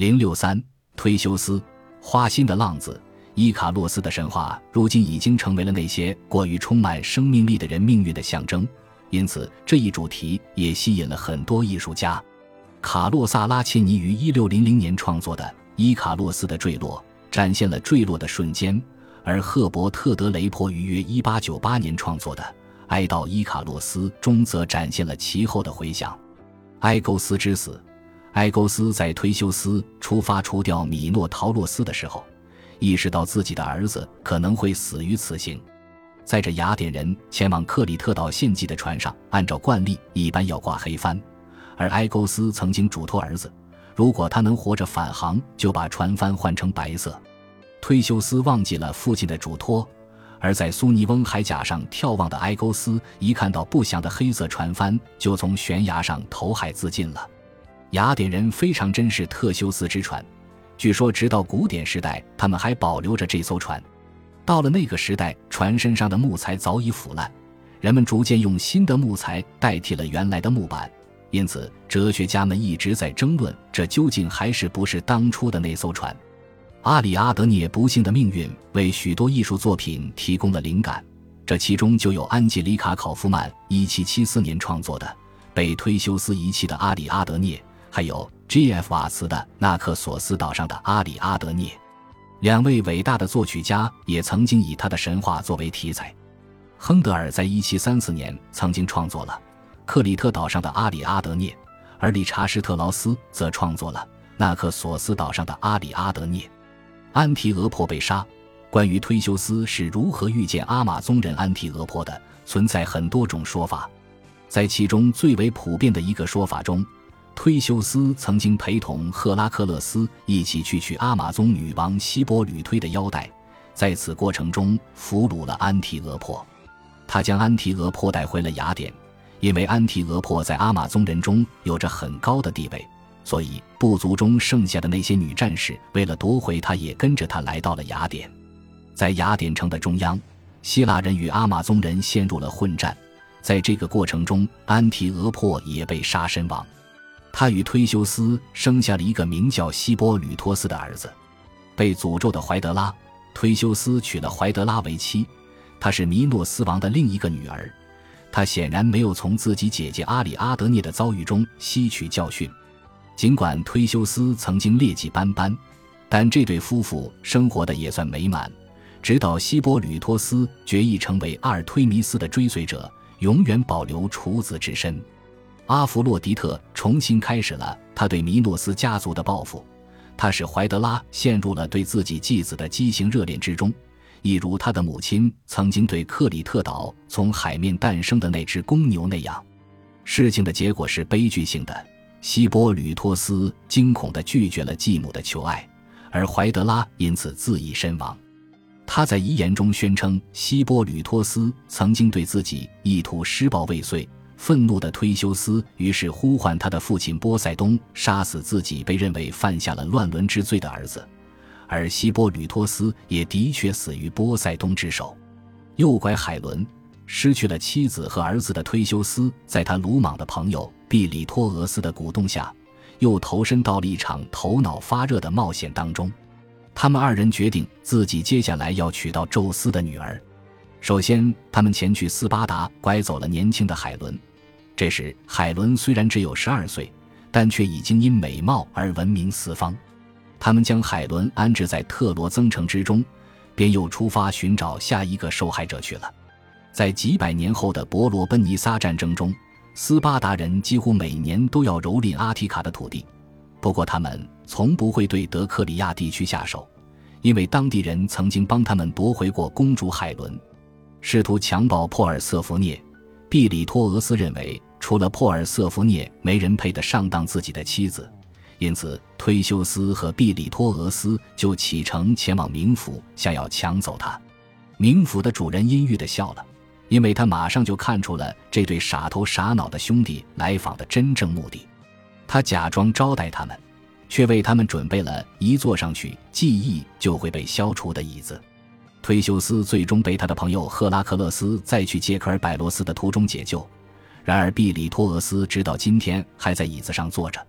零六三，忒修斯，花心的浪子。伊卡洛斯的神话如今已经成为了那些过于充满生命力的人命运的象征，因此这一主题也吸引了很多艺术家。卡洛萨拉切尼于一六零零年创作的《伊卡洛斯的坠落》展现了坠落的瞬间，而赫伯特·德雷珀于约一八九八年创作的《哀悼伊卡洛斯》中则展现了其后的回响。埃勾斯之死，埃勾斯在忒修斯出发除掉米诺陶洛斯的时候。意识到自己的儿子可能会死于此行，在这雅典人前往克里特岛献祭的船上，按照惯例一般要挂黑帆，而埃勾斯曾经嘱托儿子，如果他能活着返航，就把船帆换成白色。忒修斯忘记了父亲的嘱托，而在苏尼翁海甲上眺望的埃勾斯，一看到不祥的黑色船帆，就从悬崖上投海自尽了。雅典人非常珍视特修斯之船。据说，直到古典时代，他们还保留着这艘船。到了那个时代，船身上的木材早已腐烂，人们逐渐用新的木材代替了原来的木板。因此，哲学家们一直在争论，这究竟还是不是当初的那艘船。阿里阿德涅不幸的命运为许多艺术作品提供了灵感，这其中就有安吉丽卡·考夫曼1774年创作的被忒修斯遗弃的阿里阿德涅，还有。G.F. 瓦茨的《纳克索斯岛上的阿里阿德涅》，两位伟大的作曲家也曾经以他的神话作为题材。亨德尔在1734年曾经创作了《克里特岛上的阿里阿德涅》，而理查施特劳斯则创作了《纳克索斯岛上的阿里阿德涅》。安提俄珀被杀，关于忒修斯是如何遇见阿马宗人安提俄珀的，存在很多种说法。在其中最为普遍的一个说法中。忒修斯曾经陪同赫拉克勒斯一起去取阿玛宗女王希波吕忒的腰带，在此过程中俘虏了安提俄珀。他将安提俄珀带回了雅典，因为安提俄珀在阿玛宗人中有着很高的地位，所以部族中剩下的那些女战士为了夺回她，也跟着他来到了雅典。在雅典城的中央，希腊人与阿玛宗人陷入了混战，在这个过程中，安提俄珀也被杀身亡。他与忒修斯生下了一个名叫希波吕托斯的儿子，被诅咒的怀德拉。忒修斯娶了怀德拉为妻，她是弥诺斯王的另一个女儿。他显然没有从自己姐姐阿里阿德涅的遭遇中吸取教训。尽管忒修斯曾经劣迹斑斑，但这对夫妇生活的也算美满。直到希波吕托斯决意成为阿尔忒弥斯的追随者，永远保留处子之身。阿弗洛狄特重新开始了他对弥诺斯家族的报复，他使怀德拉陷入了对自己继子的畸形热恋之中，一如他的母亲曾经对克里特岛从海面诞生的那只公牛那样。事情的结果是悲剧性的，希波吕托斯惊恐地拒绝了继母的求爱，而怀德拉因此自缢身亡。他在遗言中宣称，希波吕托斯曾经对自己意图施暴未遂。愤怒的忒修斯于是呼唤他的父亲波塞冬杀死自己被认为犯下了乱伦之罪的儿子，而希波吕托斯也的确死于波塞冬之手。诱拐海伦，失去了妻子和儿子的忒修斯，在他鲁莽的朋友毕里托俄斯的鼓动下，又投身到了一场头脑发热的冒险当中。他们二人决定自己接下来要娶到宙斯的女儿。首先，他们前去斯巴达，拐走了年轻的海伦。这时，海伦虽然只有十二岁，但却已经因美貌而闻名四方。他们将海伦安置在特罗增城之中，便又出发寻找下一个受害者去了。在几百年后的伯罗奔尼撒战争中，斯巴达人几乎每年都要蹂躏阿提卡的土地，不过他们从不会对德克里亚地区下手，因为当地人曾经帮他们夺回过公主海伦。试图强暴珀尔瑟福涅，毕里托俄斯认为。除了珀尔瑟福涅，没人配得上当自己的妻子，因此忒修斯和毕里托俄斯就启程前往冥府，想要抢走她。冥府的主人阴郁的笑了，因为他马上就看出了这对傻头傻脑的兄弟来访的真正目的。他假装招待他们，却为他们准备了一坐上去记忆就会被消除的椅子。忒修斯最终被他的朋友赫拉克勒斯在去杰克尔百罗斯的途中解救。然而，毕里托厄斯直到今天还在椅子上坐着。